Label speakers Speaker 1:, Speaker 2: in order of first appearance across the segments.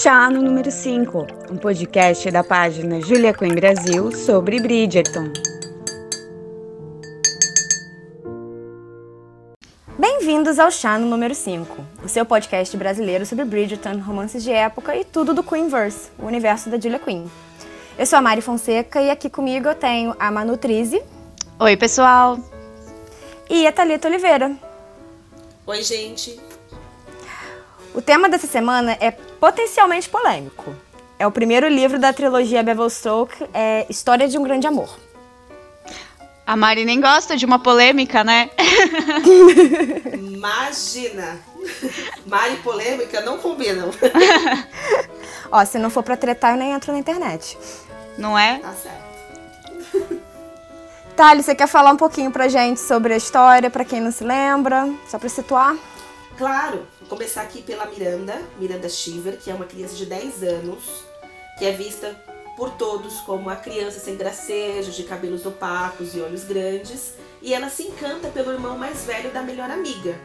Speaker 1: Chá no número 5, um podcast da página Julia Quinn Brasil sobre Bridgerton. Bem-vindos ao Chá no número 5, o seu podcast brasileiro sobre Bridgerton, romances de época e tudo do Queenverse, o universo da Julia Quinn. Eu sou a Mari Fonseca e aqui comigo eu tenho a Manu Trizi.
Speaker 2: Oi, pessoal.
Speaker 1: E a Thalita Oliveira.
Speaker 3: Oi, gente.
Speaker 1: O tema dessa semana é potencialmente polêmico. É o primeiro livro da trilogia Bevelstoke, é História de um Grande Amor.
Speaker 2: A Mari nem gosta de uma polêmica, né?
Speaker 3: Imagina! Mari e polêmica não combinam.
Speaker 1: Ó, se não for pra tretar, eu nem entro na internet.
Speaker 2: Não é?
Speaker 3: Tá certo.
Speaker 1: Thali, você quer falar um pouquinho pra gente sobre a história, pra quem não se lembra? Só pra situar?
Speaker 3: Claro, começar aqui pela Miranda, Miranda Shiver, que é uma criança de 10 anos, que é vista por todos como a criança sem gracejo, de cabelos opacos e olhos grandes, e ela se encanta pelo irmão mais velho da melhor amiga.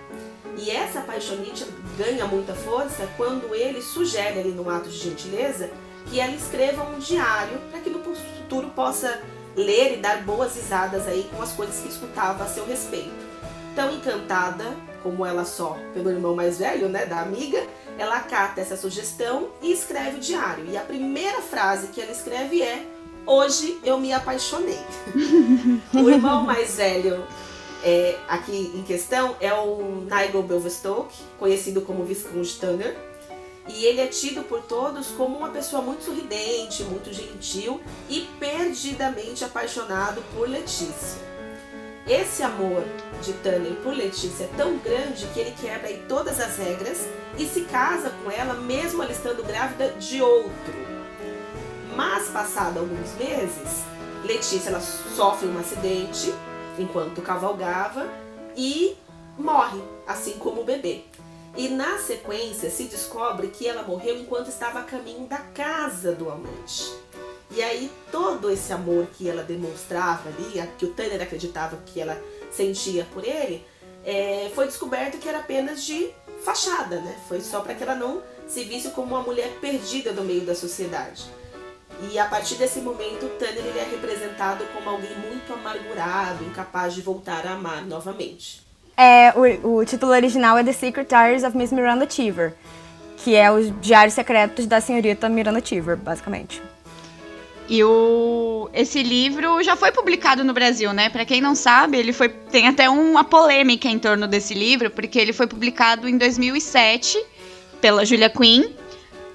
Speaker 3: E essa apaixonite ganha muita força quando ele sugere ali no ato de gentileza que ela escreva um diário para que no futuro possa ler e dar boas risadas aí com as coisas que escutava a seu respeito. Tão encantada como ela só pelo irmão mais velho, né, da amiga, ela acata essa sugestão e escreve o diário. E a primeira frase que ela escreve é: Hoje eu me apaixonei. o irmão mais velho é, aqui em questão é o Nigel Belvestoke, conhecido como Visconde Tanner. E ele é tido por todos como uma pessoa muito sorridente, muito gentil e perdidamente apaixonado por Letícia. Esse amor de Tanner por Letícia é tão grande que ele quebra aí todas as regras e se casa com ela mesmo ela estando grávida de outro. Mas passado alguns meses, Letícia ela sofre um acidente enquanto cavalgava e morre, assim como o bebê. E na sequência se descobre que ela morreu enquanto estava a caminho da casa do amante. E aí todo esse amor que ela demonstrava ali, que o Tanner acreditava que ela sentia por ele, é, foi descoberto que era apenas de fachada, né? Foi só para que ela não se visse como uma mulher perdida no meio da sociedade. E a partir desse momento, o Tanner ele é representado como alguém muito amargurado, incapaz de voltar a amar novamente.
Speaker 1: É, o, o título original é The Secret Diaries of Miss Miranda Cheever, que é os diários secretos da senhorita Miranda Cheever, basicamente.
Speaker 2: E o esse livro já foi publicado no Brasil, né? Para quem não sabe, ele foi tem até uma polêmica em torno desse livro, porque ele foi publicado em 2007 pela Julia Quinn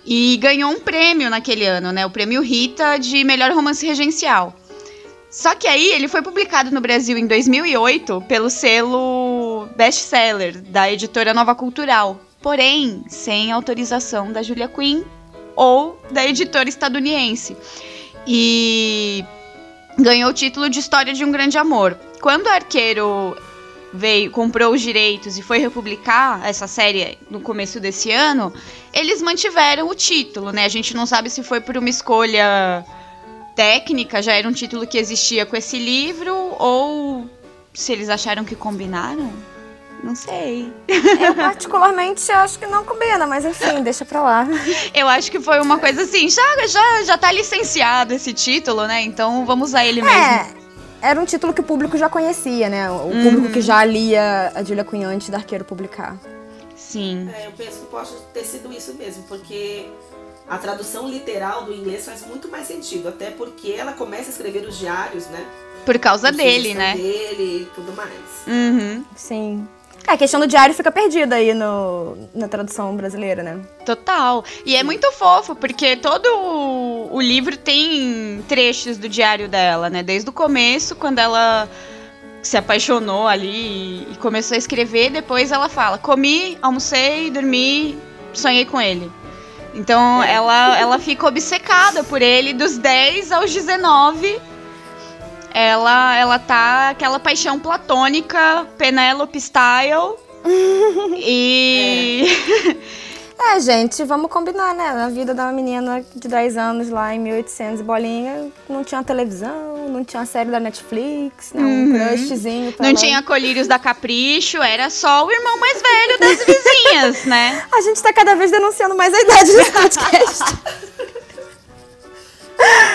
Speaker 2: e ganhou um prêmio naquele ano, né? O prêmio Rita de melhor romance regencial. Só que aí ele foi publicado no Brasil em 2008 pelo selo Bestseller da editora Nova Cultural, porém sem autorização da Julia Quinn ou da editora estadunidense. E ganhou o título de História de um Grande Amor. Quando o Arqueiro veio, comprou os direitos e foi republicar essa série no começo desse ano, eles mantiveram o título, né? A gente não sabe se foi por uma escolha técnica, já era um título que existia com esse livro, ou se eles acharam que combinaram? Não sei.
Speaker 1: Eu particularmente acho que não combina, mas enfim, deixa pra lá.
Speaker 2: Eu acho que foi uma coisa assim, já, já, já tá licenciado esse título, né? Então vamos usar ele mesmo.
Speaker 1: É, era um título que o público já conhecia, né? O uhum. público que já lia a Julia Quinn antes da Arqueiro publicar.
Speaker 2: Sim.
Speaker 3: É, eu penso que pode ter sido isso mesmo, porque a tradução literal do inglês faz muito mais sentido, até porque ela começa a escrever os diários, né?
Speaker 2: Por causa dele, né?
Speaker 3: dele e tudo mais.
Speaker 2: Uhum.
Speaker 1: Sim. É, a questão do diário fica perdida aí no, na tradução brasileira, né?
Speaker 2: Total. E é muito fofo, porque todo o, o livro tem trechos do diário dela, né? Desde o começo, quando ela se apaixonou ali e começou a escrever, depois ela fala: comi, almocei, dormi, sonhei com ele. Então é. ela, ela fica obcecada por ele dos 10 aos 19. Ela, ela tá aquela paixão platônica, Penelope style. e.
Speaker 1: É, gente, vamos combinar, né? Na vida uma menina de 10 anos lá em 1800 e bolinha, não tinha televisão, não tinha série da Netflix, né? Um crushzinho. pra
Speaker 2: Não
Speaker 1: lá.
Speaker 2: tinha colírios da Capricho, era só o irmão mais velho das vizinhas, né?
Speaker 1: A gente tá cada vez denunciando mais a idade desse podcast.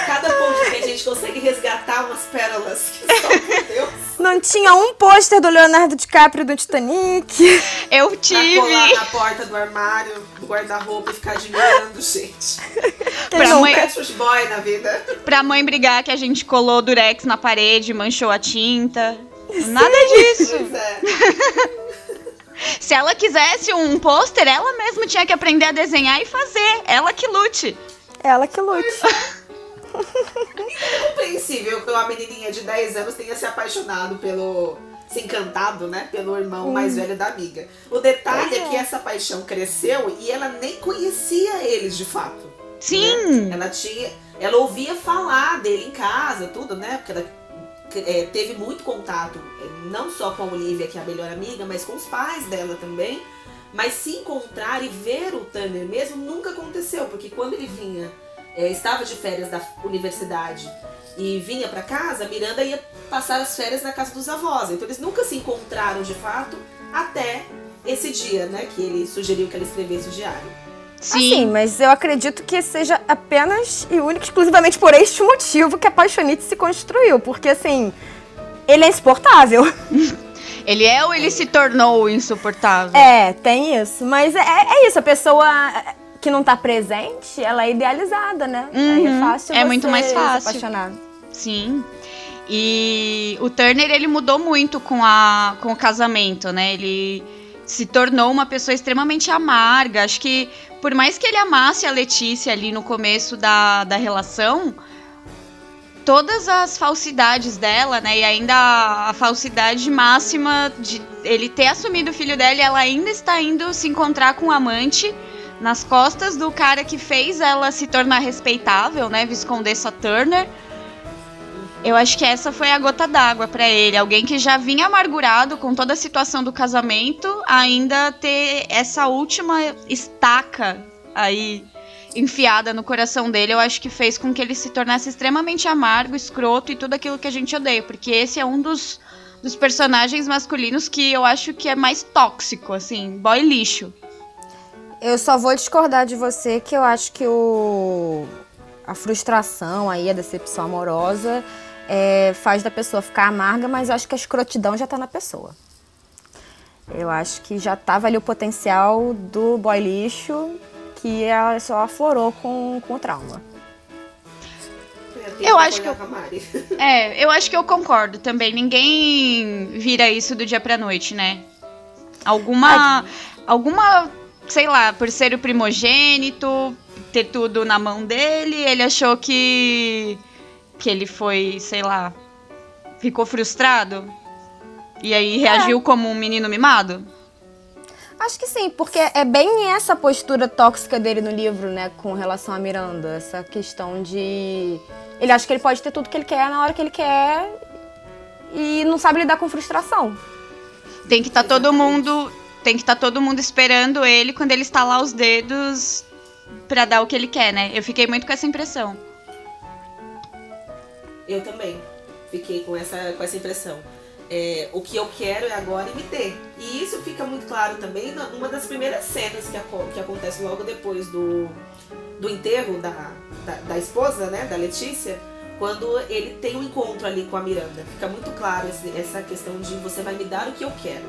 Speaker 3: Cada ponto que a gente consegue resgatar umas pérolas que só Deus.
Speaker 1: não tinha um pôster do Leonardo DiCaprio do Titanic.
Speaker 2: Eu
Speaker 3: Pra
Speaker 2: tive.
Speaker 3: colar na porta do armário, do guarda-roupa e ficar admirando, gente.
Speaker 1: Quem
Speaker 2: Pra mãe-
Speaker 3: boy na vida.
Speaker 2: Pra mãe brigar que a gente colou durex na parede, manchou a tinta. Nada disso.
Speaker 3: Pois é.
Speaker 2: Se ela quisesse um pôster, ela mesma tinha que aprender a desenhar e fazer. Ela que lute.
Speaker 1: Ela que lute.
Speaker 3: É compreensível que uma menininha de 10 anos tenha se apaixonado pelo. se encantado, né? Pelo irmão mais velho da amiga. O detalhe é
Speaker 1: é.
Speaker 3: que essa paixão cresceu e ela nem conhecia eles de fato.
Speaker 2: Sim.
Speaker 3: Ela tinha. Ela ouvia falar dele em casa, tudo, né? Porque ela é, teve muito contato, não só com a Olivia, que é a melhor amiga, mas com os pais dela também. Mas se encontrar e ver o Tanner mesmo nunca aconteceu, porque quando ele vinha, é, estava de férias da universidade e vinha pra casa, a Miranda ia passar as férias na casa dos avós. Então eles nunca se encontraram de fato até esse dia, né? Que ele sugeriu que ela escrevesse o diário.
Speaker 2: Sim.
Speaker 1: Assim, mas eu acredito que seja apenas e único, exclusivamente por este motivo que a Paixonite se construiu. Porque, assim, ele é insuportável.
Speaker 2: Ele é ou ele se tornou insuportável?
Speaker 1: É, tem isso. Mas é, é isso, a pessoa que não tá presente, ela é idealizada, né? É
Speaker 2: Uhum,
Speaker 1: fácil
Speaker 2: é muito mais
Speaker 1: se
Speaker 2: fácil.
Speaker 1: apaixonar.
Speaker 2: Sim. E o Turner, ele mudou muito com, a, com o casamento, né? Ele se tornou uma pessoa extremamente amarga. Acho que, por mais que ele amasse a Letícia ali no começo da, da relação, todas as falsidades dela, né? E ainda a, a falsidade máxima de ele ter assumido o filho dela e ela ainda está indo se encontrar com o amante nas costas do cara que fez ela se tornar respeitável, né? Viscondessa Turner. Eu acho que essa foi a gota d'água pra ele. Alguém que já vinha amargurado com toda a situação do casamento, ainda ter essa última estaca aí enfiada no coração dele, eu acho que fez com que ele se tornasse extremamente amargo, escroto e tudo aquilo que a gente odeia. Porque esse é um dos, dos personagens masculinos que eu acho que é mais tóxico, assim, boy lixo.
Speaker 1: Eu só vou discordar de você que eu acho que o a frustração aí, a decepção amorosa é, faz da pessoa ficar amarga, mas eu acho que a escrotidão já tá na pessoa. Eu acho que já tava ali o potencial do boy lixo que ela só aflorou com, com o trauma.
Speaker 2: Eu acho que eu-. É, eu acho que eu concordo também. Ninguém vira isso do dia pra noite, né? Alguma. Alguma. Sei lá, por ser o primogênito, ter tudo na mão dele, ele achou que. Que ele foi, sei lá. Ficou frustrado. E aí reagiu como um menino mimado?
Speaker 1: Acho que sim, porque é bem essa postura tóxica dele no livro, né, com relação a Miranda. Essa questão de. Ele acha que ele pode ter tudo que ele quer na hora que ele quer e não sabe lidar com frustração.
Speaker 2: Tem que estar todo
Speaker 3: Exatamente.
Speaker 2: mundo. Tem que estar todo mundo esperando ele quando ele estalar os dedos pra dar o que ele quer, né? Eu fiquei muito com essa impressão.
Speaker 3: Eu também fiquei com essa, com essa impressão. É, o que eu quero é agora e me ter. E isso fica muito claro também numa das primeiras cenas que, aco- que acontece logo depois do, do enterro da, da, da esposa, né, da Letícia, quando ele tem um encontro ali com a Miranda. Fica muito claro esse- essa questão de você vai me dar o que eu quero.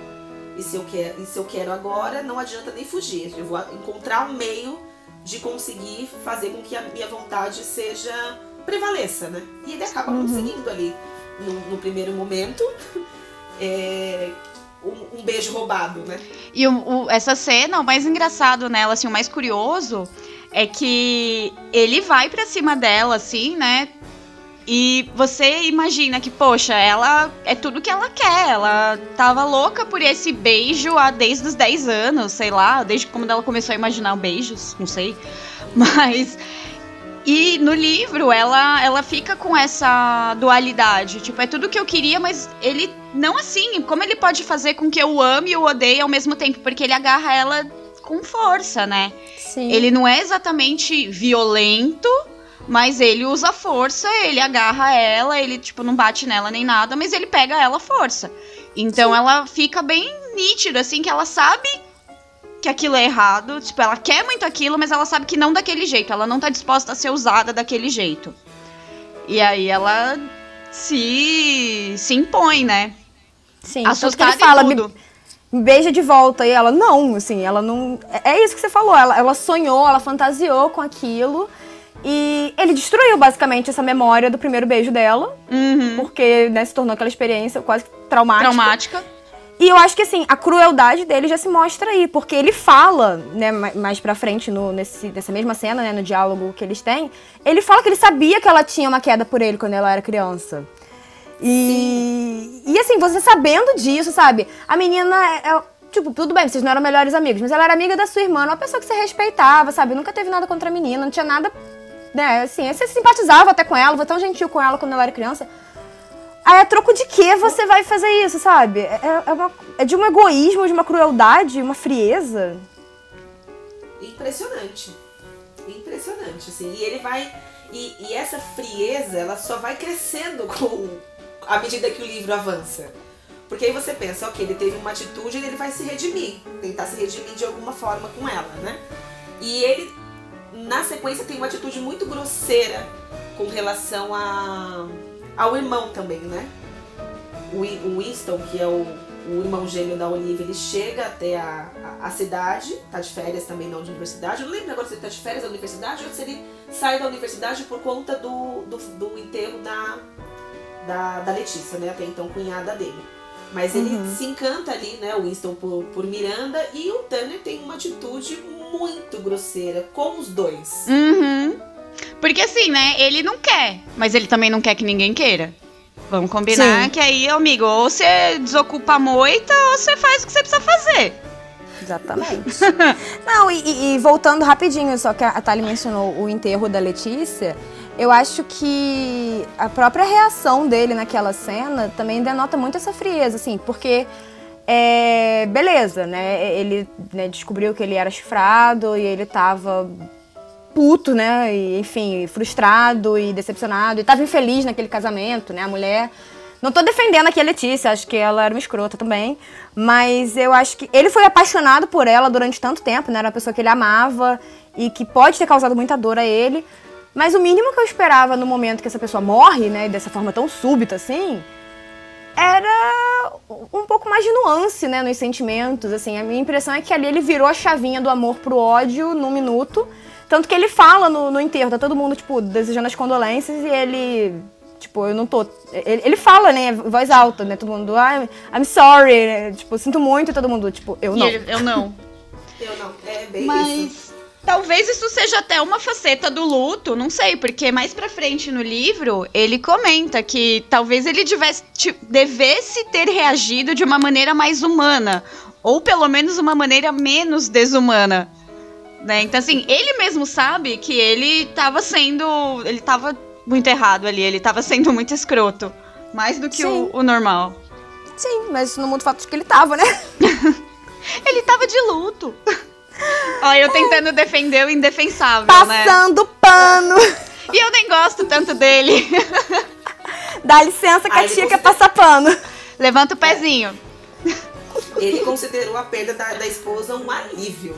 Speaker 3: E se eu quero, e se eu quero agora, não adianta nem fugir. Eu vou encontrar um meio de conseguir fazer com que a minha vontade seja prevaleça, né? E ele acaba conseguindo ali no, no primeiro momento é, um, um beijo roubado, né?
Speaker 2: E o- o- essa cena, o mais engraçado nela, assim, o mais curioso, é que ele vai pra cima dela, assim, né? E você imagina que, poxa, ela é tudo que ela quer. Ela tava louca por esse beijo há desde os 10 anos, sei lá, desde quando ela começou a imaginar beijos, não sei. Mas. E no livro ela, ela fica com essa dualidade. Tipo, é tudo que eu queria, mas ele não assim. Como ele pode fazer com que eu ame e o odeie ao mesmo tempo? Porque ele agarra ela com força, né?
Speaker 1: Sim.
Speaker 2: Ele não é exatamente violento, mas ele usa força, ele agarra ela, ele, tipo, não bate nela nem nada, mas ele pega ela força. Então ela fica bem nítida, assim, que ela sabe que aquilo é errado. Tipo, ela quer muito aquilo, mas ela sabe que não daquele jeito. Ela não tá disposta a ser usada daquele jeito. E aí ela se, se impõe, né?
Speaker 1: Sim,
Speaker 2: Assustada
Speaker 1: ele fala,
Speaker 2: e
Speaker 1: me,
Speaker 2: tudo.
Speaker 1: me beija de volta. E ela, não, assim, ela não. É é isso que você falou. Ela, ela sonhou, ela fantasiou com aquilo. E ele destruiu basicamente essa memória do primeiro beijo dela.
Speaker 2: Uhum.
Speaker 1: Porque, né, se tornou aquela experiência quase traumática.
Speaker 2: Traumática.
Speaker 1: E eu acho que, assim, a crueldade dele já se mostra aí, porque ele fala, né, ma- mais pra frente, no, nesse, nessa mesma cena, né, no diálogo que eles têm, ele fala que ele sabia que ela tinha uma queda por ele quando ela era criança. E, e assim, você sabendo disso, sabe? A menina é, é- Tipo, tudo bem, vocês não eram melhores amigos, mas ela era amiga da sua irmã, uma pessoa que você respeitava, sabe? Nunca teve nada contra a menina, não tinha nada. Né, assim, você simpatizava até com ela, foi tão gentil com ela quando ela era criança. Aí, a troco de que você vai fazer isso, sabe? É, é uma- é de um egoísmo, de uma crueldade, uma frieza.
Speaker 3: Impressionante. Impressionante, assim. E ele vai. E, e essa frieza, ela só vai crescendo com à medida que o livro avança. Porque aí você pensa, ok, ele teve uma atitude e ele vai se redimir. Tentar se redimir de alguma forma com ela, né? E ele, na sequência, tem uma atitude muito grosseira com relação a, ao irmão também, né? O Wi- o Winston, que é o, o irmão gêmeo da Olivia, ele chega até a, a, a cidade, tá de férias também na universidade. Eu não lembro agora se ele tá de férias na universidade ou se ele sai da universidade por conta do, do, do enterro da, da, da Letícia, né? Até então cunhada dele. Mas ele se encanta ali, né, o Winston por, por Miranda e o Tanner tem uma atitude muito grosseira com os dois.
Speaker 2: Uhum. Porque assim, né? Ele não quer, mas ele também não quer que ninguém queira. Vamos combinar
Speaker 1: Sim.
Speaker 2: que aí, amigo, ou você desocupa a moita ou você faz o que você precisa fazer.
Speaker 1: Exatamente. Não, e, e- e voltando rapidinho, só que a Thali mencionou o enterro da Letícia, eu acho que a própria reação dele naquela cena também denota muito essa frieza, assim, porque. É, beleza, né? Ele né, descobriu que ele era chifrado e ele tava puto, né? E, enfim, frustrado e decepcionado. E tava infeliz naquele casamento, né? A mulher. Não tô defendendo aqui a Letícia, acho que ela era uma escrota também. Mas eu acho que ele foi apaixonado por ela durante tanto tempo, né? Era uma pessoa que ele amava e que pode ter causado muita dor a ele. Mas o mínimo que eu esperava no momento que essa pessoa morre, né? Dessa forma tão súbita assim, era um pouco mais de nuance, né, nos sentimentos, assim. A minha impressão é que ali ele virou a chavinha do amor pro ódio num minuto. Tanto que ele fala no, no enterro, tá todo mundo, tipo, desejando as condolências e ele, tipo, eu não tô... Ele, ele fala, né, em voz alta, né, todo mundo, I'm, I'm sorry, né, tipo, sinto muito, e todo mundo, tipo, eu
Speaker 2: E
Speaker 1: não.
Speaker 2: ele- eu não.
Speaker 3: Eu não, é bem isso.
Speaker 2: Talvez isso seja até uma faceta do luto, não sei, porque mais pra frente no livro ele comenta que talvez ele tivesse, ti- devesse ter reagido de uma maneira mais humana, ou pelo menos uma maneira menos desumana. Né? Então, assim, ele mesmo sabe que ele tava sendo. Ele tava muito errado ali, ele tava sendo muito escroto. Mais do que o, o normal.
Speaker 1: Sim, mas não muda o fato de que ele tava, né?
Speaker 2: Ele tava de luto. Ó, eu tentando defender o indefensável, né?
Speaker 1: Passando pano.
Speaker 2: E eu nem gosto tanto dele.
Speaker 1: Dá licença que
Speaker 3: Ah,
Speaker 1: a
Speaker 3: ele
Speaker 1: tia quer passar pano.
Speaker 2: Levanta o pezinho.
Speaker 3: Ele considerou a perda da, da esposa um alívio.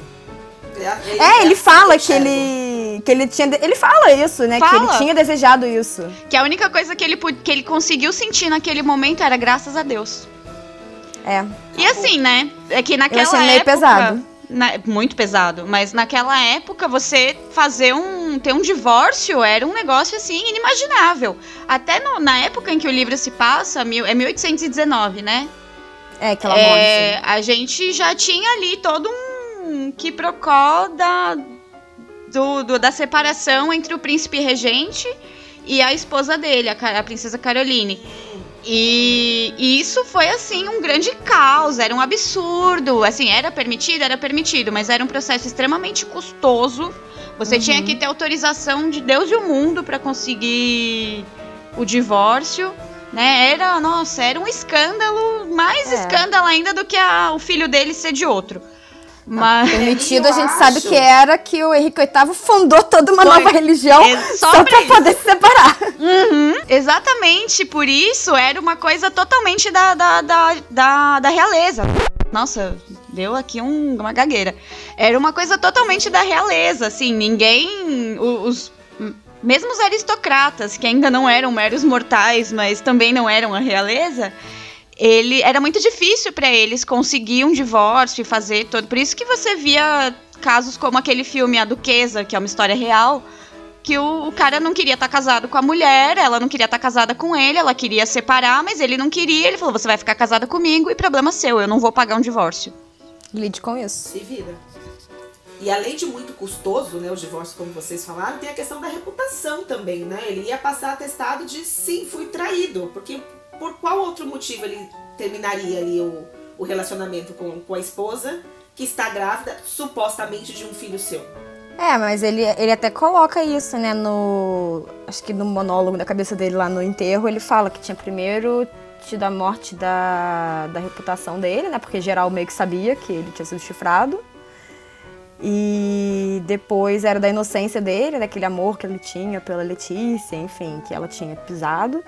Speaker 1: É, ele
Speaker 3: assim
Speaker 1: fala
Speaker 3: eu
Speaker 1: que ele. que ele tinha. Ele fala isso, né? Que
Speaker 2: Fala.
Speaker 1: ele tinha desejado isso.
Speaker 2: Que a única coisa que ele, que ele conseguiu sentir naquele momento era graças a Deus.
Speaker 1: É.
Speaker 2: E assim, né? É que naquela
Speaker 1: achei meio
Speaker 2: época.
Speaker 1: pesado.
Speaker 2: Na- muito pesado. Mas naquela época, você fazer um. ter um divórcio era um negócio assim inimaginável. Até no- na época em que o livro se passa, mil, é 1819, né?
Speaker 1: É, que ela morre.
Speaker 2: É, a gente já tinha ali todo um quiprocó da, do, do- da separação entre o príncipe regente e a esposa dele, a, a princesa Caroline. E, e isso foi assim um grande caos, era um absurdo. Assim, era permitido, era permitido, mas era um processo extremamente custoso. Você tinha que ter autorização de Deus e o mundo para conseguir o divórcio, né? Era, nossa, era um escândalo, mais
Speaker 1: É.
Speaker 2: escândalo ainda do que a- o filho dele ser de outro. Mas...
Speaker 1: Permitido,
Speaker 3: Eu
Speaker 1: a gente
Speaker 3: acho.
Speaker 1: sabe que era que o Henrique VIII fundou toda uma
Speaker 2: Foi.
Speaker 1: nova religião
Speaker 2: É só
Speaker 1: só,
Speaker 2: pra
Speaker 1: poder se separar.
Speaker 2: Uhum, exatamente, por isso era uma coisa totalmente da, da, da, da, da realeza. Nossa, deu aqui um- uma gagueira. Era uma coisa totalmente da realeza, assim, ninguém. Os, mesmo os aristocratas, que ainda não eram meros mortais, mas também não eram a realeza, ele era muito difícil para eles conseguir um divórcio e fazer todo. Por isso que você via casos como aquele filme A Duquesa, que é uma história real, que o, o cara não queria estar casado com a mulher, ela não queria estar casada com ele, ela queria separar, mas ele não queria. Ele falou: "Você vai ficar casada comigo e problema seu, eu não vou pagar um divórcio".
Speaker 1: Lide com isso.
Speaker 3: Se vira. E além de muito custoso, né, o divórcio, como vocês falaram, tem a questão da reputação também, né? Ele ia passar atestado de sim, fui traído. Porque por qual outro motivo ele terminaria ali o, o relacionamento com, com a esposa que está grávida, supostamente, de um filho seu?
Speaker 1: É, mas ele, ele até coloca isso, né, no... Acho que no monólogo da cabeça dele lá no enterro, ele fala que tinha primeiro tido a morte da, da reputação dele, né, porque geral meio que sabia que ele tinha sido chifrado. E depois era da inocência dele, daquele amor que ele tinha pela Letícia, enfim, que ela tinha pisado.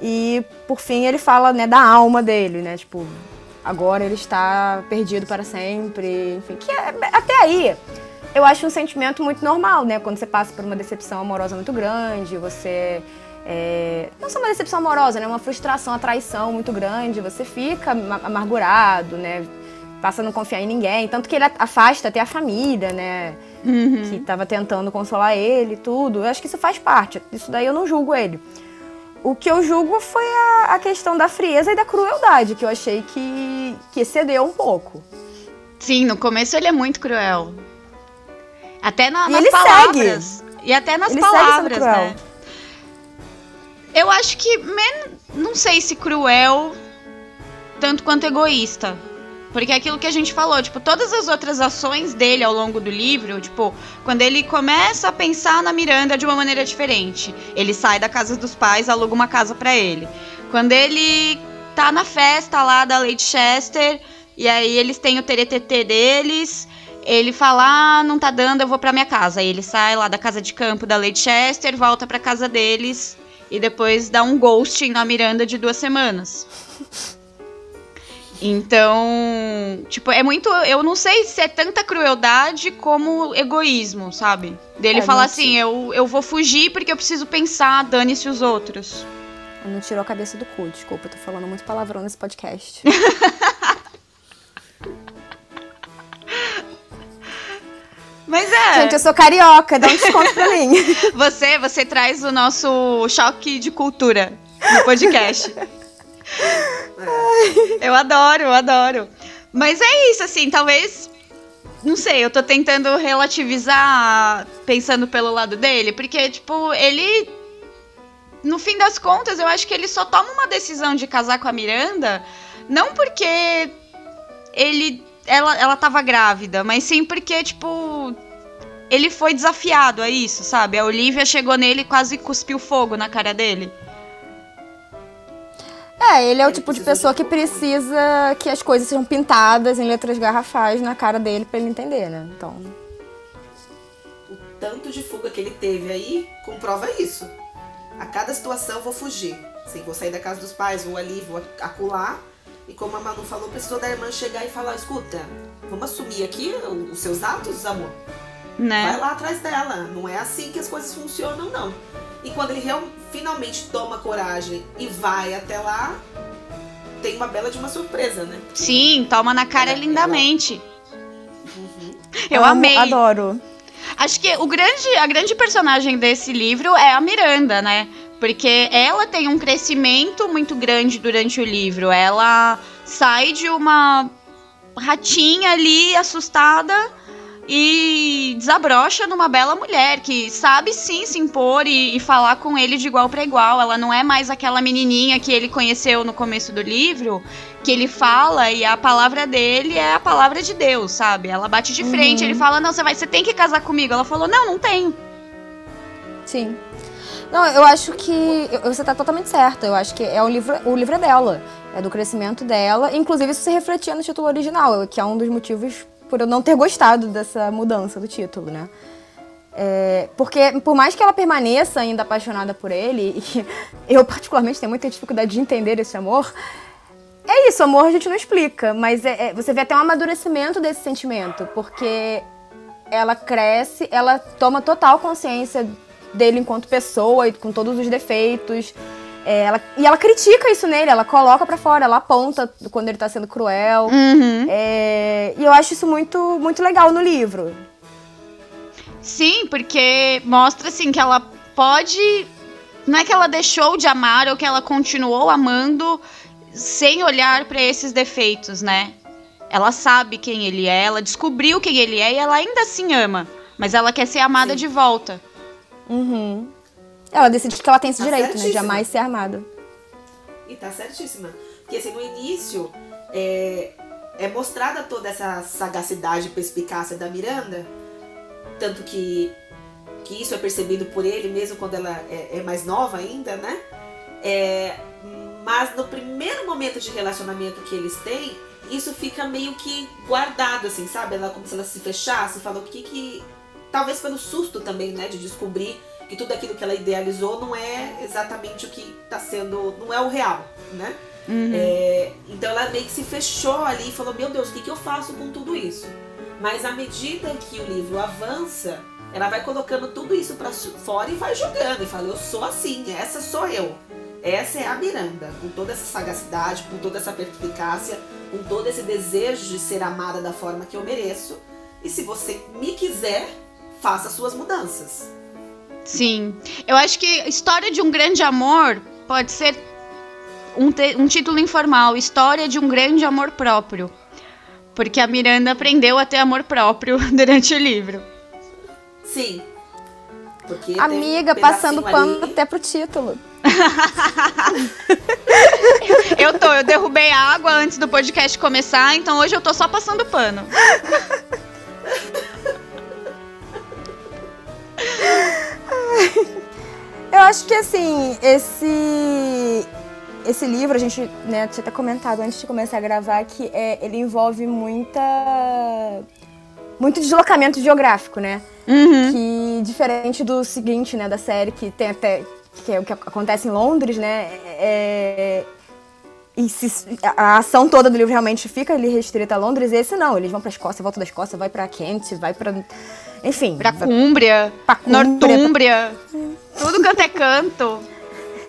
Speaker 1: E por fim ele fala, né, da alma dele, né, tipo, agora ele está perdido para sempre, enfim, que é, até aí eu acho um sentimento muito normal, né? Quando você passa por uma decepção amorosa muito grande, você. é, não só uma decepção amorosa, né? Uma frustração, uma traição muito grande, você fica ama- amargurado, né? Passa a não confiar em ninguém. Tanto que ele afasta até a família, né? Que tava tentando consolar ele e tudo. Eu acho que isso faz parte. Isso daí eu não julgo ele. O que eu julgo foi a, a questão da frieza e da crueldade, que eu achei que, que excedeu um pouco.
Speaker 2: Sim, no começo ele é muito cruel. Até na- nas palavras. E até nas
Speaker 1: Ele segue
Speaker 2: palavras, né? Eu acho que men- não sei se cruel tanto quanto egoísta. Porque é aquilo que a gente falou, tipo, todas as outras ações dele ao longo do livro, tipo, quando ele começa a pensar na Miranda de uma maneira diferente, ele sai da casa dos pais, aluga uma casa pra ele. Quando ele tá na festa lá da Lady Chester, e aí eles têm o teretetê deles, ele fala, ah, não tá dando, eu vou pra minha casa. Aí ele sai lá da casa de campo da Lady Chester, volta pra casa deles, e depois dá um ghosting na Miranda de duas semanas. Então, tipo, é muito. Eu não sei se é tanta crueldade como egoísmo, sabe? Dele
Speaker 1: É,
Speaker 2: falar assim: eu, eu vou fugir porque eu preciso pensar, dane-se os outros.
Speaker 1: Não tirou a cabeça do cu, desculpa, eu tô falando muito palavrão nesse podcast.
Speaker 2: Mas é,
Speaker 1: Gente, eu sou carioca, dá um desconto pra mim.
Speaker 2: você, você traz o nosso choque de cultura no podcast. eu adoro, eu adoro. Mas é isso, assim, talvez. Não sei, eu tô tentando relativizar pensando pelo lado dele, porque, tipo, ele. No fim das contas, eu acho que ele só toma uma decisão de casar com a Miranda, não porque ele. Ela, ela tava grávida, mas sim porque, tipo. Ele foi desafiado a isso, sabe? A Olivia chegou nele e quase cuspiu fogo na cara dele.
Speaker 1: É, ele é o
Speaker 3: Ele
Speaker 1: tipo de pessoa
Speaker 3: de
Speaker 1: que precisa que as coisas sejam pintadas em letras garrafais na cara dele pra ele entender, né? Então.
Speaker 3: O tanto de fuga que ele teve aí comprova isso. A cada situação eu vou fugir. Assim, vou sair da casa dos pais, vou ali, vou acular. E como a Manu falou, precisou da irmã chegar e falar, escuta, vamos assumir aqui os seus atos, amor? Vai
Speaker 2: Né?
Speaker 3: lá atrás dela. Não é assim que as coisas funcionam, não. E quando ele finalmente toma coragem e vai até lá, tem uma bela de uma surpresa, né?
Speaker 2: Sim, toma na cara
Speaker 3: Ela-
Speaker 2: lindamente. Eu
Speaker 1: amo,
Speaker 2: amei.
Speaker 1: Adoro.
Speaker 2: Acho que o grande, a grande personagem desse livro é a Miranda, né? Porque ela tem um crescimento muito grande durante o livro. Ela sai de uma ratinha ali assustada e desabrocha numa bela mulher que sabe sim se impor e, e falar com ele de igual para igual. Ela não é mais aquela menininha que ele conheceu no começo do livro, que ele fala e a palavra dele é a palavra de Deus, sabe? Ela bate de frente,
Speaker 1: Uhum.
Speaker 2: ele fala: "Não, você vai, você tem que casar comigo". Ela falou: "Não, não tenho".
Speaker 1: Sim. Não, eu acho que você tá totalmente certa. Eu acho que é o livro, o livro é dela. É do crescimento dela. Inclusive, isso se refletia no título original, que é um dos motivos por eu não ter gostado dessa mudança do título, né? É, porque, por mais que ela permaneça ainda apaixonada por ele, e eu particularmente tenho muita dificuldade de entender esse amor, é isso, amor a gente não explica, mas é, é, você vê até um amadurecimento desse sentimento, porque ela cresce, ela toma total consciência dele enquanto pessoa e com todos os defeitos. É, ela, e ela critica isso nele, ela coloca para fora, ela aponta quando ele tá sendo cruel.
Speaker 2: Uhum.
Speaker 1: É, e eu acho isso muito, muito legal no livro.
Speaker 2: Sim, porque mostra assim que ela pode. Não é que ela deixou de amar ou que ela continuou amando sem olhar para esses defeitos, né? Ela sabe quem ele é, ela descobriu quem ele é e ela ainda assim ama. Mas ela quer ser amada Sim. de volta.
Speaker 1: Uhum. Ela decide que ela tem esse tá direito, né? De jamais ser amada.
Speaker 3: E tá certíssima. Porque assim, no início é, é mostrada toda essa sagacidade e perspicácia da Miranda. Tanto que, que isso é percebido por ele, mesmo quando ela é, é mais nova ainda, né? É, mas no primeiro momento de relacionamento que eles têm, isso fica meio que guardado, assim, sabe? Ela como se ela se fechasse, falou o que que. Talvez pelo susto também, né? De descobrir que tudo aquilo que ela idealizou não é exatamente o que está sendo. não é o real, né? Uhum. É, então ela meio que se fechou ali e falou: Meu Deus, o que, que eu faço com tudo isso? Mas à medida que o livro avança, ela vai colocando tudo isso para fora e vai jogando. E fala: Eu sou assim, essa sou eu. Essa é a Miranda, com toda essa sagacidade, com toda essa perspicácia, com todo esse desejo de ser amada da forma que eu mereço. E se você me quiser, faça suas mudanças.
Speaker 2: Sim. Eu acho que História de um Grande Amor pode ser um, um título informal História de um Grande Amor Próprio. Porque a Miranda aprendeu a ter amor próprio durante o livro.
Speaker 3: Sim.
Speaker 1: Porque Amiga, um passando pano até pro título.
Speaker 2: eu tô, eu derrubei água antes do podcast começar, então hoje eu tô só passando pano.
Speaker 1: eu acho que assim, esse esse livro, a gente né, tinha até comentado antes de começar a gravar que é, ele envolve muita muito deslocamento geográfico, né?
Speaker 2: Uhum.
Speaker 1: Que diferente do seguinte, né, da série que tem até que é o que acontece em Londres, né? É, e se, a ação toda do livro realmente fica ali restrita a Londres, esse não, eles vão pra Escócia, volta da Escócia, vai pra Kent, vai pra. Enfim.
Speaker 2: Pra Cúmbria, pra Cúmbria Nortúmbria, tudo canto é canto.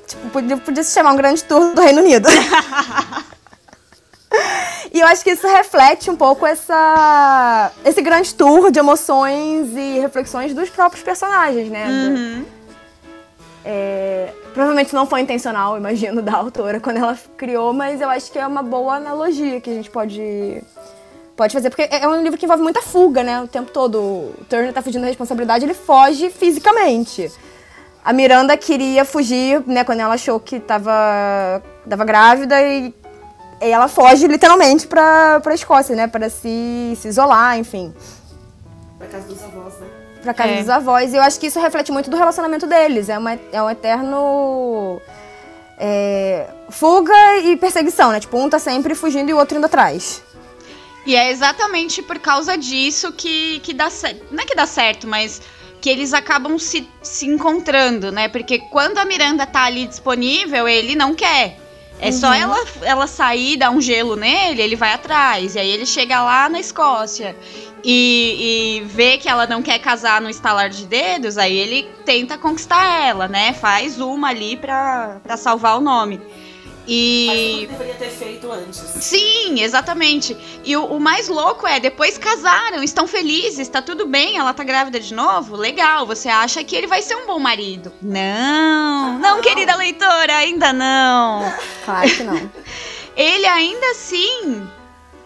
Speaker 1: Tipo, podia, podia se chamar um grande tour do Reino Unido. e eu acho que isso reflete um pouco essa, esse grande tour de emoções e reflexões dos próprios personagens, né?
Speaker 2: Uhum.
Speaker 1: É, provavelmente não foi intencional, imagino, da autora quando ela criou, mas eu acho que é uma boa analogia que a gente pode, pode fazer. Porque é um livro que envolve muita fuga, né? O tempo todo. O Turner tá fugindo da responsabilidade, ele foge fisicamente. A Miranda queria fugir, né, quando ela achou que tava, tava grávida e, e ela foge literalmente pra, pra Escócia, né? Pra se, se isolar, enfim.
Speaker 3: Pra casa dos avós, né?
Speaker 1: pra casa é. dos avós. E eu acho que isso reflete muito do relacionamento deles. É, uma, é um eterno. É, fuga e perseguição, né? Tipo, um tá sempre fugindo e o outro indo atrás.
Speaker 2: E é exatamente por causa disso que, que dá certo. Não é que dá certo, mas que eles acabam se, se encontrando, né? Porque quando a Miranda tá ali disponível, ele não quer. É uhum. só ela, ela sair, dar um gelo nele, ele vai atrás. E aí ele chega lá na Escócia e, e vê que ela não quer casar no estalar de dedos, aí ele tenta conquistar ela, né? Faz uma ali pra, pra salvar o nome.
Speaker 3: E. Mas deveria ter feito antes.
Speaker 2: Sim, exatamente. E o, o, mais louco é, depois casaram, estão felizes, tá tudo bem, ela tá grávida de novo? Legal, você acha que ele vai ser um bom marido? Não, não, não querida leitora, ainda não.
Speaker 1: Claro que não.
Speaker 2: ele ainda assim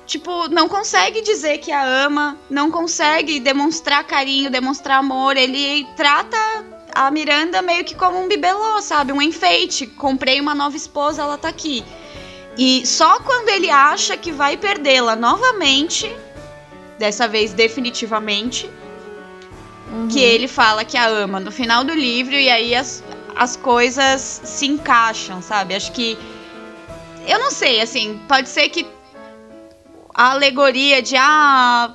Speaker 2: tipo, não consegue dizer que a ama, não consegue demonstrar carinho, demonstrar amor. Ele trata a Miranda meio que como um bibelô, sabe? Um enfeite. Comprei uma nova esposa, ela tá aqui. E só quando ele acha que vai perdê-la novamente, dessa vez definitivamente, uhum. que ele fala que a ama no final do livro e aí as, as coisas se encaixam, sabe? Acho que. Eu não sei, assim, pode ser que a alegoria de ah,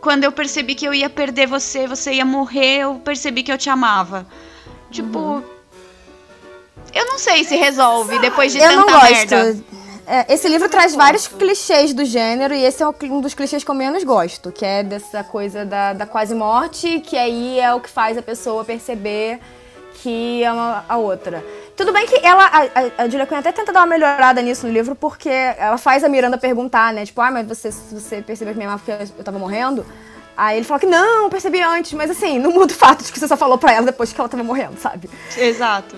Speaker 2: quando eu percebi que eu ia perder você, você ia morrer, eu percebi que eu te amava. Tipo.
Speaker 1: Uhum.
Speaker 2: Eu não sei se resolve depois de
Speaker 1: Eu
Speaker 2: tanta
Speaker 1: não gosto.
Speaker 2: merda.
Speaker 1: É, esse livro traz
Speaker 3: não
Speaker 1: vários
Speaker 3: gosto.
Speaker 1: clichês do gênero, e esse é um dos clichês que eu menos gosto, que é dessa coisa da, da quase morte, que aí é o que faz a pessoa perceber que ama a outra. Tudo bem que ela, a, a, a Julia Quinn até tenta dar uma melhorada nisso no livro, porque ela faz a Miranda perguntar, né? Tipo, ah, mas você, você percebeu que me amava porque eu tava morrendo? Aí ele fala que não, percebi antes, mas assim, não muda o fato de que você só falou pra ela depois que ela tava morrendo, sabe?
Speaker 2: Exato.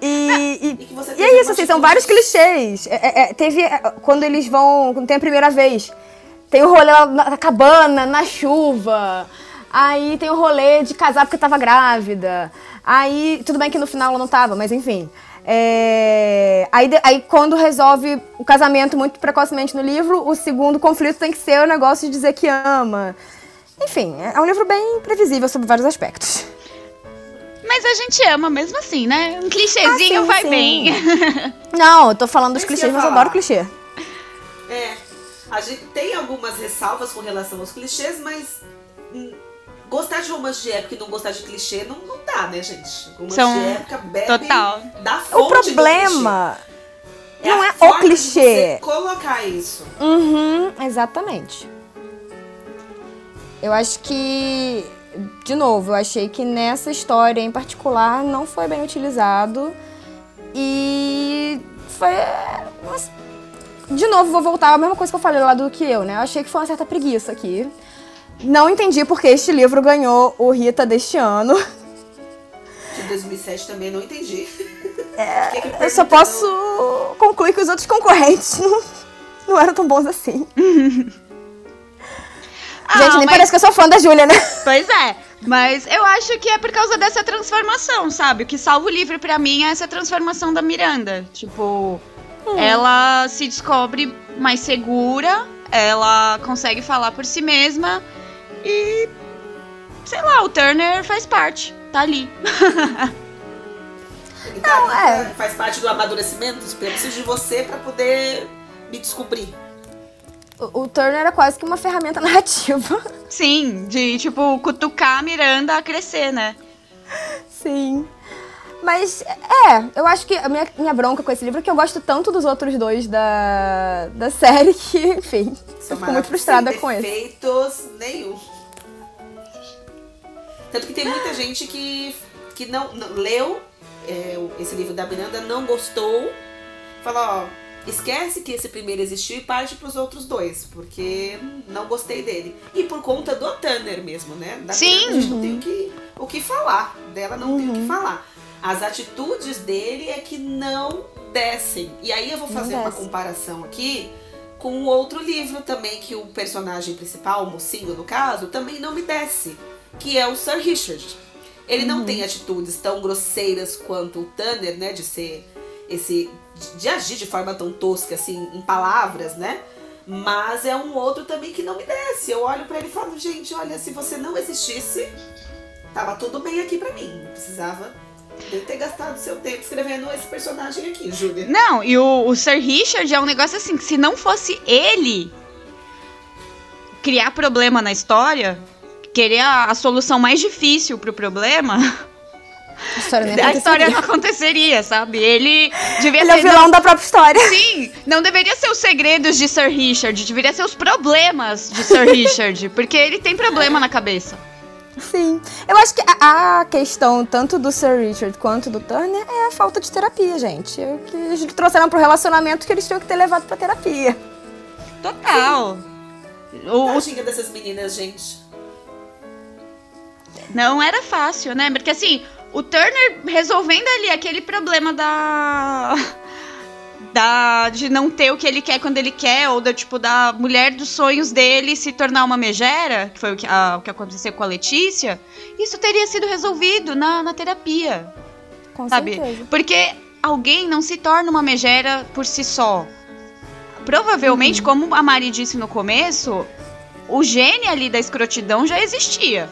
Speaker 1: E, e,
Speaker 3: E que você
Speaker 1: e é isso, assim, são vários clichês. É, é, é, teve, é, quando eles vão, quando tem a primeira vez, tem o rolê lá na, na cabana, na chuva. Aí tem o rolê de casar porque tava grávida. Aí, tudo bem que no final ela não tava, mas enfim. É, aí, aí quando resolve o casamento muito precocemente no livro, o segundo conflito tem que ser o negócio de dizer que ama. Enfim, é um livro bem previsível sobre vários aspectos.
Speaker 2: Mas a gente ama mesmo assim, né? Um clichêzinho
Speaker 1: Ah, sim,
Speaker 2: vai
Speaker 1: sim.
Speaker 2: bem.
Speaker 1: Não, eu tô falando dos clichês, mas eu adoro clichê.
Speaker 3: É, a gente tem algumas ressalvas com relação aos clichês, mas gostar de romance de época e não gostar de clichê não, não dá, né, gente? Romance
Speaker 2: São-
Speaker 3: de época bebe
Speaker 2: Total.
Speaker 3: da fonte
Speaker 1: O
Speaker 3: do
Speaker 1: problema
Speaker 3: clichê.
Speaker 1: não
Speaker 3: a
Speaker 1: é o clichê.
Speaker 3: você colocar isso.
Speaker 1: Uhum, exatamente. Eu acho que, de novo, eu achei que nessa história em particular não foi bem utilizado. E foi. mas, De novo, vou voltar à mesma coisa que eu falei lá do que eu, né? Eu achei que foi uma certa preguiça aqui. Não entendi porque este livro ganhou o Rita deste ano.
Speaker 3: De 2007 também não entendi.
Speaker 1: É,
Speaker 3: Fiquei aqui
Speaker 1: Eu só posso concluir que os outros concorrentes não, não eram tão bons assim.
Speaker 2: Ah,
Speaker 1: Gente, nem
Speaker 2: mas-
Speaker 1: parece que eu sou fã da Júlia, né?
Speaker 2: Pois é, mas eu acho que é por causa dessa transformação, sabe? O que salva o livro pra mim é essa transformação da Miranda. Tipo, ela se descobre mais segura, ela consegue falar por si mesma e. Sei lá, o Turner faz parte, tá ali.
Speaker 3: Ele tá ali,
Speaker 1: é.
Speaker 3: pra- faz parte do amadurecimento. Tipo, Eu preciso de você pra poder me descobrir.
Speaker 1: O, o Turner é quase que uma ferramenta narrativa.
Speaker 2: Sim, de tipo, cutucar a Miranda a crescer, né?
Speaker 1: Sim. Mas, é, eu acho que a minha, minha bronca com esse livro é que eu gosto tanto dos outros dois da, da série que, enfim, eu
Speaker 3: São
Speaker 1: fico muito frustrada com esse.
Speaker 3: defeitos nenhum. Tanto que tem muita gente que, que não, não- leu é, esse livro da Miranda, não gostou. Fala, ó, esquece que esse primeiro existiu e parte pros outros dois, porque não gostei dele. E por conta do Tanner mesmo, né? Da
Speaker 2: Sim.
Speaker 3: Miranda, a gente não tem o que, o que falar. Dela não tem o que falar. As atitudes dele é que não descem. E aí eu vou fazer uma comparação aqui com outro livro também que o personagem principal, o mocinho no caso, também não me desce, que é o Sir Richard. Ele não tem atitudes tão grosseiras quanto o Tanner, né, de ser esse de, de agir de forma tão tosca assim em palavras, né? Mas é um outro também que não me desce. Eu olho pra ele e falo, gente, olha, se você não existisse, tava tudo bem aqui pra mim. Não precisava nem ter gastado seu tempo escrevendo esse personagem aqui, Júlia.
Speaker 2: Não, e o, o Sir Richard é um negócio assim, que se não fosse ele criar problema na história, querer a, a solução mais difícil pro problema,
Speaker 1: A história nem
Speaker 2: a história
Speaker 1: aconteceria.
Speaker 2: não aconteceria, sabe? Ele devia
Speaker 1: Ele é o
Speaker 2: ser.
Speaker 1: vilão da própria história.
Speaker 2: Sim, não deveria ser os segredos de Sir Richard, deveria ser os problemas de Sir Richard, porque ele tem problema na cabeça.
Speaker 1: Sim. Eu acho que a, a questão tanto do Sir Richard quanto do Turner é a falta de terapia, gente. É o que eles trouxeram pro relacionamento que eles tinham que ter levado pra terapia.
Speaker 2: Total. O, o-
Speaker 3: Tadinha dessas meninas, gente.
Speaker 2: não era fácil, né? Porque assim, o Turner resolvendo ali aquele problema da. Da, de não ter o que ele quer quando ele quer, ou da, tipo, da mulher dos sonhos dele se tornar uma megera, que foi o que, a- o que aconteceu com a Letícia, isso teria sido resolvido na, na terapia.
Speaker 1: Com
Speaker 2: sabe?
Speaker 1: certeza.
Speaker 2: Porque alguém não se torna uma megera por si só. Provavelmente, como a Mari disse no começo, o gene ali da escrotidão já existia.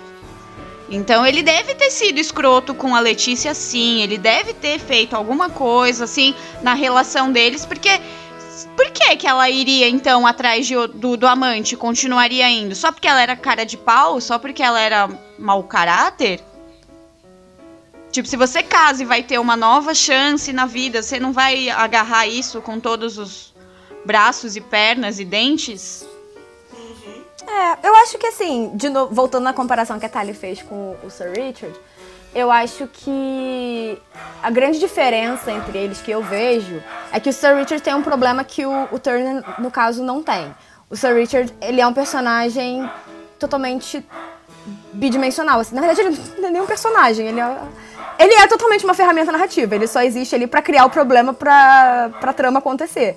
Speaker 2: Então ele deve ter sido escroto com a Letícia sim, ele deve ter feito alguma coisa assim na relação deles, porque por que que ela iria, então, atrás de, do, do amante? Continuaria indo? Só porque ela era cara de pau? Só porque ela era mau caráter? Tipo, se você casa e vai ter uma nova chance na vida, você não vai agarrar isso com todos os braços e pernas e dentes?
Speaker 1: É, eu acho que assim, de novo, voltando na comparação que a Tali fez com o Sir Richard, eu acho que a grande diferença entre eles que eu vejo é que o Sir Richard tem um problema que o, o Turner, no caso, não tem. O Sir Richard, ele é um personagem totalmente bidimensional. Assim. Na verdade, ele não é nem um personagem, ele é, ele é totalmente uma ferramenta narrativa. Ele só existe ali para criar o problema pra, pra trama acontecer.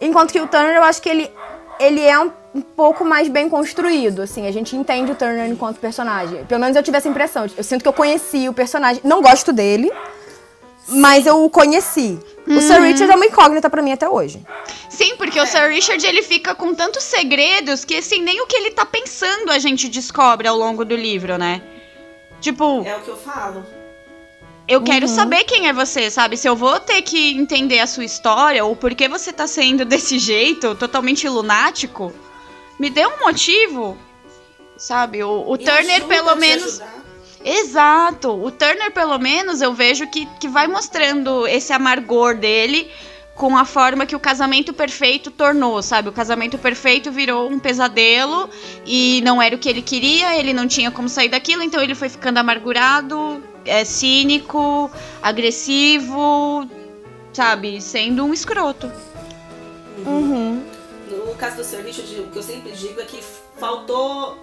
Speaker 1: Enquanto que o Turner, eu acho que ele, ele é um um pouco mais bem construído, assim. A gente entende o Turner enquanto personagem. Pelo menos eu tive essa impressão. Eu sinto que eu conheci o personagem. Não gosto dele, mas eu o conheci. Uhum. O Sir Richard é uma incógnita para mim até hoje.
Speaker 2: Sim, porque é. o Sir Richard ele fica com tantos segredos que assim nem o que ele tá pensando a gente descobre ao longo do livro, né? Tipo,
Speaker 3: é o que eu falo.
Speaker 2: Eu quero uhum. saber quem é você, sabe? Se eu vou ter que entender a sua história ou por que você tá sendo desse jeito, totalmente lunático, me dê um motivo, sabe? O, o Turner, pelo menos. Exato. O Turner, pelo menos, eu vejo que, que vai mostrando esse amargor dele com a forma que o casamento perfeito tornou, sabe? O casamento perfeito virou um pesadelo e não era o que ele queria, ele não tinha como sair daquilo, então ele foi ficando amargurado, é, cínico, agressivo, sabe? Sendo um escroto.
Speaker 3: Uhum no caso do Richard, o que eu sempre digo é que faltou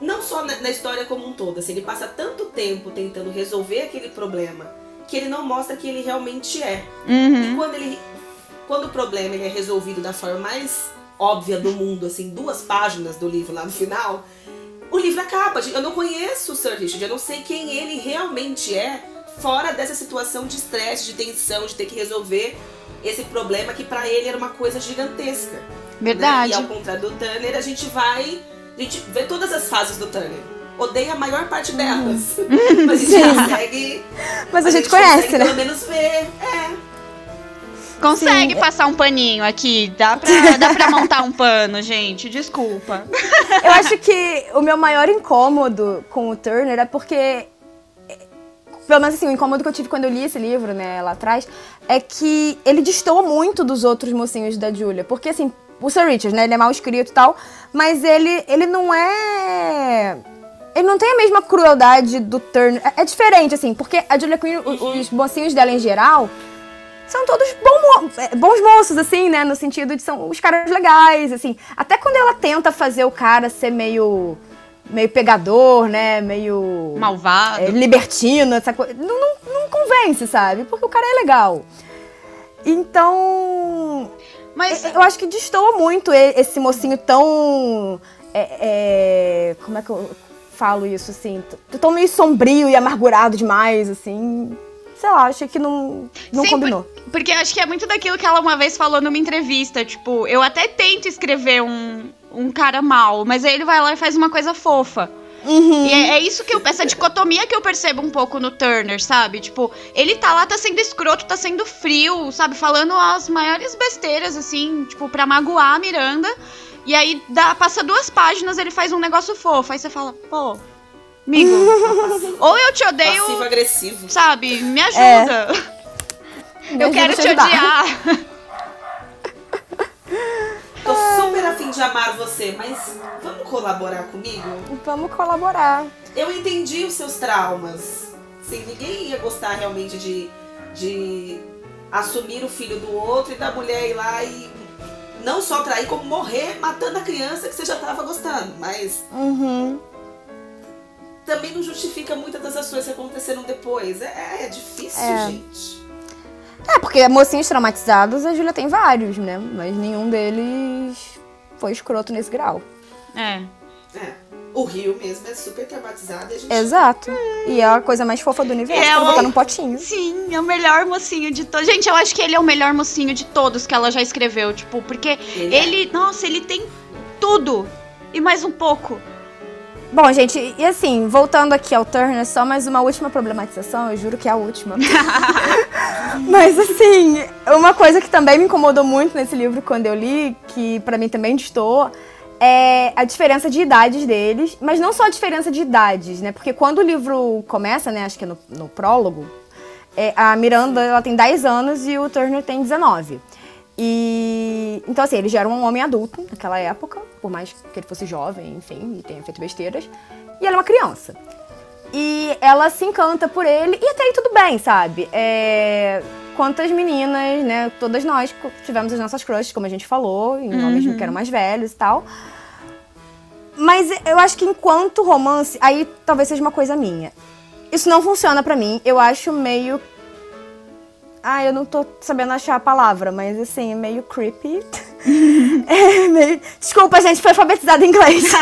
Speaker 3: não só na, na, história como um todo, assim, ele passa tanto tempo tentando resolver aquele problema que ele não mostra que ele realmente é. Uhum. E quando ele quando o problema ele é resolvido da forma mais óbvia do mundo, assim, duas páginas do livro lá no final, o livro acaba. Eu não conheço o Sir Richard, eu não sei quem ele realmente é fora dessa situação de estresse, de tensão, de ter que resolver esse problema que para ele era uma coisa gigantesca.
Speaker 2: Verdade.
Speaker 3: Né? E ao contrário do Turner, a gente vai. A gente vê todas as fases do Turner. Odeia a maior parte delas. Uhum. Mas a gente Sim. consegue.
Speaker 1: Mas a, a gente, gente, conhece, consegue,
Speaker 3: né? Pelo menos ver. É.
Speaker 2: Consegue Sim. passar um paninho aqui? Dá pra, dá pra montar um pano, gente? Desculpa.
Speaker 1: Eu acho que o meu maior incômodo com o Turner é porque pelo menos assim, o incômodo que eu tive quando eu li esse livro, né, lá atrás, é que ele destoa muito dos outros mocinhos da Julia. Porque, assim, o Sir Richard, né, ele é mal escrito e tal, mas ele, ele não é... Ele não tem a mesma crueldade do Turner. É, é diferente, assim, porque a Julia Quinn, os, os mocinhos dela em geral, são todos bom, é, bons moços, assim, né? No sentido de são os caras legais, assim. Até quando ela tenta fazer o cara ser meio meio pegador, né? Meio.
Speaker 2: Malvado.
Speaker 1: É, libertino, essa coisa. Não, não, não convence, sabe? Porque o cara é legal. Então. Mas. Eu acho que destoa muito esse mocinho tão. É, é, como é que eu falo isso, assim? Tão meio sombrio e amargurado demais, assim. Sei lá, achei que não, não Sim, combinou.
Speaker 2: Por, porque acho que é muito daquilo que ela uma vez falou numa entrevista. Tipo, eu até tento escrever um, um cara mal, mas aí ele vai lá e faz uma coisa fofa. Uhum. E é, é, isso que eu, essa dicotomia que eu percebo um pouco no Turner, sabe? Tipo, ele tá lá, tá sendo escroto, tá sendo frio, sabe? Falando as maiores besteiras, assim, tipo, pra magoar a Miranda. E aí dá, passa duas páginas, ele faz um negócio fofo. Aí você fala, pô, amigo, ou eu te odeio.
Speaker 3: Passivo agressivo.
Speaker 2: Sabe? Me ajuda. É. eu quero te odiar.
Speaker 3: de amar você, mas vamos colaborar comigo?
Speaker 1: Vamos colaborar.
Speaker 3: Eu entendi os seus traumas. Sim, ninguém ia gostar realmente de, de assumir o filho do outro e da mulher ir lá e não só trair, como morrer matando a criança que você já tava gostando. Mas.
Speaker 1: Uhum.
Speaker 3: Também não justifica muitas das ações que aconteceram depois. É, é difícil, é. gente.
Speaker 1: É, porque mocinhos traumatizados a Júlia tem vários, né? Mas nenhum deles foi escroto nesse grau.
Speaker 2: É.
Speaker 3: É. O Rio mesmo é super traumatizado e a gente...
Speaker 1: Exato. E é a coisa mais fofa do universo é pra o... botar num potinho.
Speaker 2: Sim, é o melhor mocinho de todos. Gente, eu acho que ele é o melhor mocinho de todos que ela já escreveu. Tipo, porque ele, é. ele é. nossa, ele tem tudo. E mais um pouco.
Speaker 1: Bom, gente, e assim, voltando aqui ao Turner, só mais uma última problematização, eu juro que é a última. Mas assim, uma coisa que também me incomodou muito nesse livro quando eu li, que para mim também distou, é a diferença de idades deles, mas não só a diferença de idades, né? Porque quando o livro começa, né, acho que é no, no prólogo, é, a Miranda ela tem 10 anos e o Turner tem 19. E então assim, ele já era um homem adulto naquela época, por mais que ele fosse jovem, enfim, e tenha feito besteiras, e ela é uma criança. E ela se encanta por ele, e até aí tudo bem, sabe? É, quantas meninas, né? Todas nós tivemos as nossas crushes, como a gente falou, em uhum. homens que eram mais velhos e tal. Mas eu acho que enquanto romance, aí talvez seja uma coisa minha. Isso não funciona para mim. Eu acho meio. Ah, eu não tô sabendo achar a palavra, mas assim, é meio creepy. é meio... Desculpa, gente, foi alfabetizada em inglês.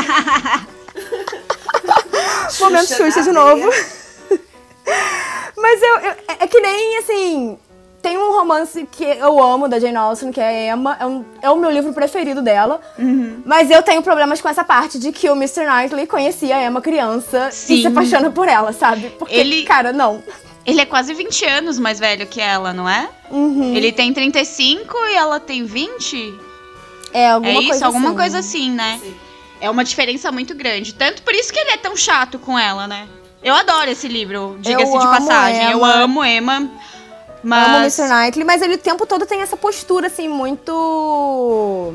Speaker 1: Momento Xuxa de novo. Mas eu, eu, é que nem assim. Tem um romance que eu amo da Jane Austen, que é Emma. É, um, é o meu livro preferido dela. Uhum. Mas eu tenho problemas com essa parte de que o Mr. Knightley conhecia a Emma criança Sim. e se apaixona por ela, sabe? Porque, Ele... cara, não.
Speaker 2: Ele é quase 20 anos mais velho que ela, não é? Uhum. Ele tem 35 e ela tem 20?
Speaker 1: É, alguma é isso,
Speaker 2: coisa alguma
Speaker 1: assim.
Speaker 2: coisa assim, né? Sim. É uma diferença muito grande. Tanto por isso que ele é tão chato com ela, né? Eu adoro esse livro, diga-se de passagem. Emma. Eu amo Emma. Mas...
Speaker 1: Amo Mr. Knightley, mas ele o tempo todo tem essa postura, assim, muito.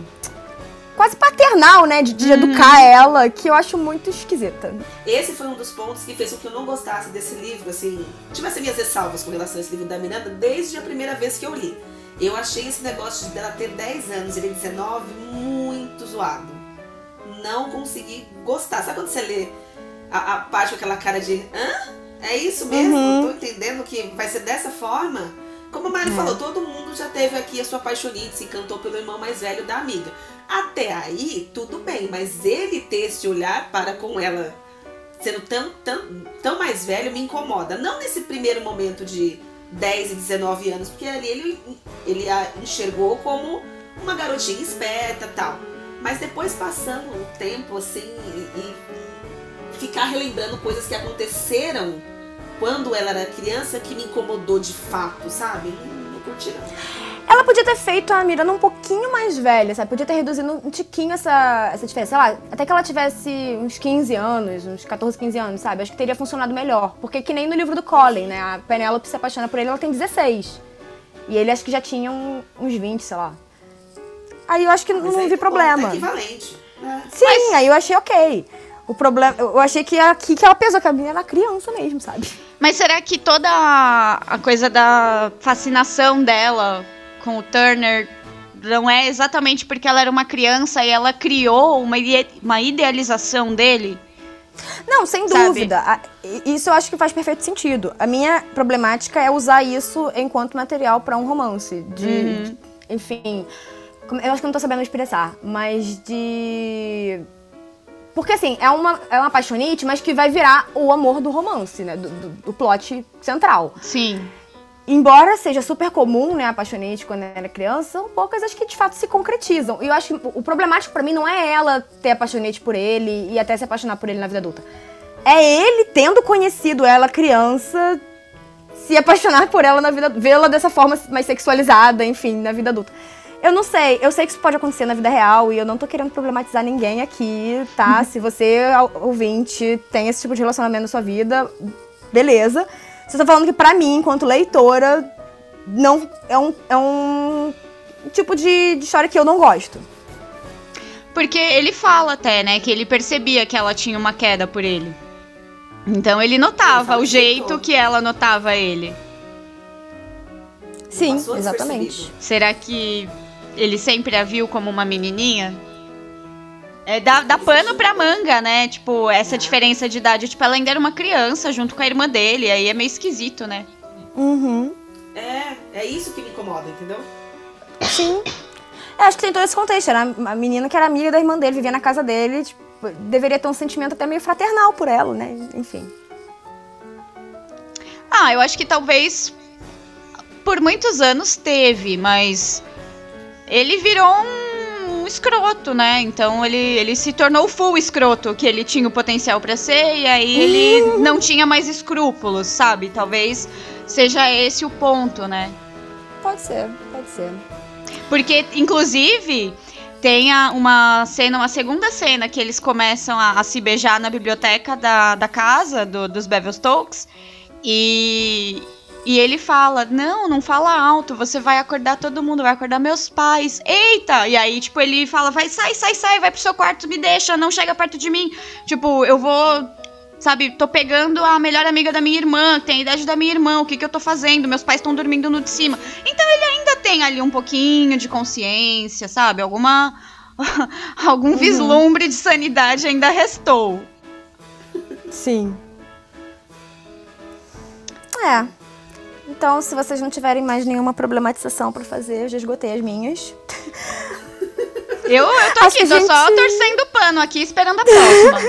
Speaker 1: Quase paternal, né? De, de uhum. educar ela, que eu acho muito esquisita.
Speaker 3: Esse foi um dos pontos que fez com que eu não gostasse desse livro, assim. Tivesse minhas ressalvas com relação a esse livro da Miranda desde a primeira vez que eu li. Eu achei esse negócio dela ter 10 anos e ele 19 muito zoado. Não consegui gostar. Sabe quando você lê a, a parte com aquela cara de. hã? É isso mesmo? Uhum. Tô entendendo que vai ser dessa forma? Como a Mari é. falou, todo mundo já teve aqui a sua paixonite, se encantou pelo irmão mais velho da amiga. Até aí, tudo bem, mas ele ter esse olhar para com ela sendo tão, tão, tão mais velho me incomoda. Não nesse primeiro momento de 10 e 19 anos, porque ali ele, ele a enxergou como uma garotinha esperta tal. Mas depois passando um tempo assim e, e ficar relembrando coisas que aconteceram quando ela era criança que me incomodou de fato, sabe? Não, não curti não.
Speaker 1: Ela podia ter feito a Miranda um pouquinho mais velha, sabe? Podia ter reduzido um tiquinho essa, essa diferença. Sei lá, até que ela tivesse uns 15 anos, uns 14, 15 anos, sabe? Acho que teria funcionado melhor. Porque que nem no livro do Colin, né? A Penélope se apaixona por ele, ela tem 16. E ele acho que já tinha um, uns 20, sei lá. Aí eu acho que Mas não vi problema.
Speaker 3: É equivalente. Né?
Speaker 1: Sim, Mas... aí eu achei ok. O problema. Eu achei que aqui que ela pesou, que a menina era criança mesmo, sabe?
Speaker 2: Mas será que toda a coisa da fascinação dela com o Turner não é exatamente porque ela era uma criança e ela criou uma, uma idealização dele?
Speaker 1: Não, sem Sabe? dúvida. Isso eu acho que faz perfeito sentido. A minha problemática é usar isso enquanto material para um romance. De, uhum. de, enfim. Eu acho que não tô sabendo expressar, mas de porque, assim, é uma, é uma apaixonite, mas que vai virar o amor do romance, né? Do, do, do plot central.
Speaker 2: Sim.
Speaker 1: Embora seja super comum, né, a apaixonite quando era criança, são poucas as que de fato se concretizam. E eu acho que o problemático para mim não é ela ter apaixonite por ele e até se apaixonar por ele na vida adulta. É ele tendo conhecido ela criança, se apaixonar por ela na vida, vê-la dessa forma mais sexualizada, enfim, na vida adulta. Eu não sei, eu sei que isso pode acontecer na vida real e eu não tô querendo problematizar ninguém aqui, tá? Se você, ouvinte, tem esse tipo de relacionamento na sua vida, beleza. Você tá falando que pra mim, enquanto leitora, não é um, é um tipo de, de história que eu não gosto.
Speaker 2: Porque ele fala até, né, que ele percebia que ela tinha uma queda por ele. Então ele notava o jeito que ela notava ele.
Speaker 1: Sim, exatamente.
Speaker 2: Será que ele sempre a viu como uma menininha. É, dá, dá pano pra manga, né? Tipo, essa diferença de idade. Tipo, ela ainda era uma criança junto com a irmã dele. Aí é meio esquisito, né?
Speaker 1: Uhum.
Speaker 3: É, é isso que me incomoda, entendeu?
Speaker 1: Sim. Eu acho que tem todo esse contexto. Era uma menina que era amiga da irmã dele, vivia na casa dele. Tipo, deveria ter um sentimento até meio fraternal por ela, né? Enfim.
Speaker 2: Ah, eu acho que talvez por muitos anos teve, mas ele virou um, escroto, né? Então ele, ele se tornou full escroto, que ele tinha o potencial para ser, e aí ele não tinha mais escrúpulos, sabe? Talvez seja esse o ponto, né?
Speaker 1: Pode ser, pode ser.
Speaker 2: Porque, inclusive, tem a- uma cena, uma segunda cena que eles começam a, a se beijar na biblioteca da, da casa do- dos Bevelstokes. E, e ele fala: Não, não fala alto, você vai acordar todo mundo, vai acordar meus pais. Eita! E aí, tipo, ele fala: Vai, sai, sai, sai, vai pro seu quarto, me deixa, não chega perto de mim. Tipo, eu vou. Sabe, tô pegando a melhor amiga da minha irmã, que tem a idade da minha irmã, o que que eu tô fazendo? Meus pais estão dormindo no de cima. Então ele ainda tem ali um pouquinho de consciência, sabe? Alguma. Algum vislumbre de sanidade ainda restou.
Speaker 1: Sim. É. Então, se vocês não tiverem mais nenhuma problematização pra fazer, eu já esgotei as minhas.
Speaker 2: Eu, eu tô
Speaker 1: Acho
Speaker 2: aqui, tô
Speaker 1: a
Speaker 2: só
Speaker 1: gente-
Speaker 2: torcendo o pano aqui, esperando a próxima.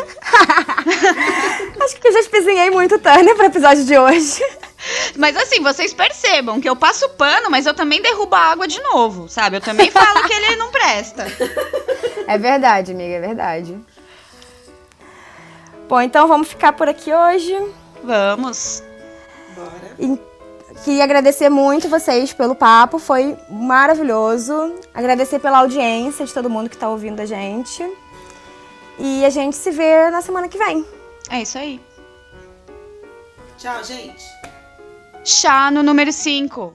Speaker 1: Acho que eu já espezinhei muito Tânia pro episódio de hoje.
Speaker 2: mas assim, vocês percebam que eu passo pano, mas eu também derrubo a água de novo, sabe? Eu também falo que ele não presta.
Speaker 1: É verdade, amiga, é verdade. Bom, então vamos ficar por aqui hoje.
Speaker 2: Vamos.
Speaker 3: Bora.
Speaker 1: E queria agradecer muito vocês pelo papo, foi maravilhoso. Agradecer pela audiência de todo mundo que tá ouvindo a gente. E a gente se vê na semana que vem.
Speaker 2: É isso aí.
Speaker 3: Tchau, gente.
Speaker 2: Chá no número 5.